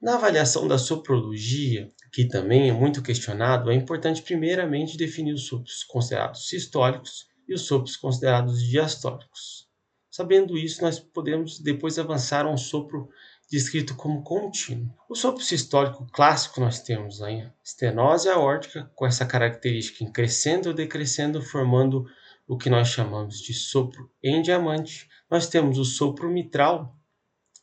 Na avaliação da soprologia, que também é muito questionado, é importante primeiramente definir os sopros considerados sistólicos e os sopros considerados diastólicos. Sabendo isso, nós podemos depois avançar a um sopro descrito como contínuo. O sopro sistólico clássico nós temos a estenose aórtica com essa característica em crescendo ou decrescendo, formando o que nós chamamos de sopro em diamante. Nós temos o sopro mitral,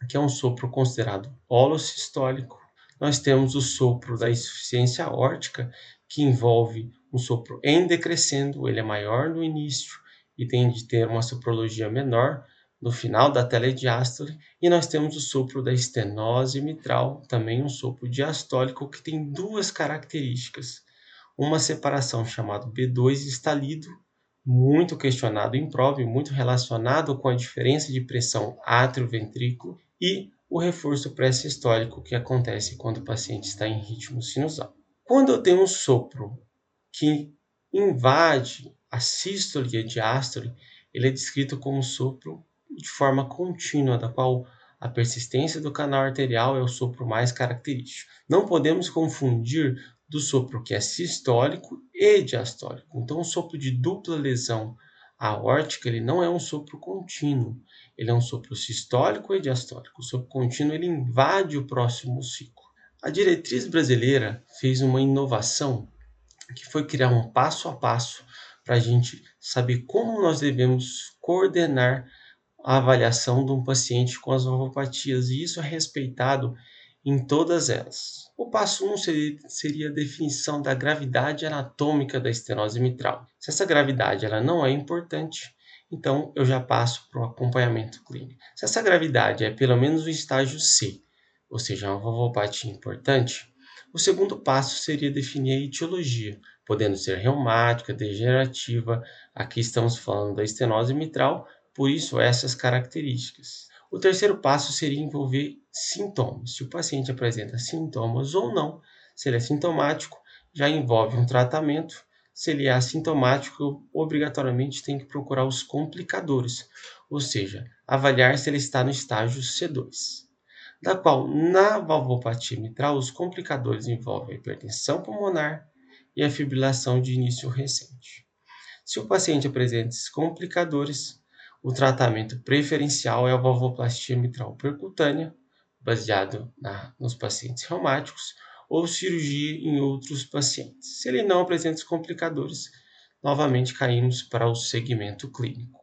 que é um sopro considerado holossistólico. Nós temos o sopro da insuficiência aórtica, que envolve um sopro em decrescendo, ele é maior no início e tende a ter uma soprologia menor, no final da telediástole, e nós temos o sopro da estenose mitral, também um sopro diastólico que tem duas características. Uma separação chamada B2 estalido, muito questionado em prova e muito relacionado com a diferença de pressão átrio-ventrículo e o reforço pré-sistólico que acontece quando o paciente está em ritmo sinusal. Quando eu tenho um sopro que invade a sístole e a diástole, ele é descrito como sopro de forma contínua, da qual a persistência do canal arterial é o sopro mais característico. Não podemos confundir do sopro que é sistólico e diastólico. Então, o sopro de dupla lesão aórtica ele não é um sopro contínuo, ele é um sopro sistólico e diastólico. O sopro contínuo ele invade o próximo ciclo. A diretriz brasileira fez uma inovação que foi criar um passo a passo para a gente saber como nós devemos coordenar a avaliação de um paciente com as valvopatias, e isso é respeitado em todas elas. O passo 1 um seria, a definição da gravidade anatômica da estenose mitral. Se essa gravidade ela não é importante, então eu já passo para o acompanhamento clínico. Se essa gravidade é pelo menos o estágio C, ou seja, uma valvopatia importante, o segundo passo seria definir a etiologia, podendo ser reumática, degenerativa. Aqui estamos falando da estenose mitral, por isso essas características. O terceiro passo seria envolver sintomas. Se o paciente apresenta sintomas ou não, se ele é sintomático, já envolve um tratamento. Se ele é assintomático, obrigatoriamente tem que procurar os complicadores, ou seja, avaliar se ele está no estágio C2 da qual na valvopatia mitral os complicadores envolvem a hipertensão pulmonar e a fibrilação de início recente. Se o paciente apresenta esses complicadores, o tratamento preferencial é a valvoplastia mitral percutânea, baseado na, nos pacientes reumáticos, ou cirurgia em outros pacientes. Se ele não apresenta os complicadores, novamente caímos para o segmento clínico.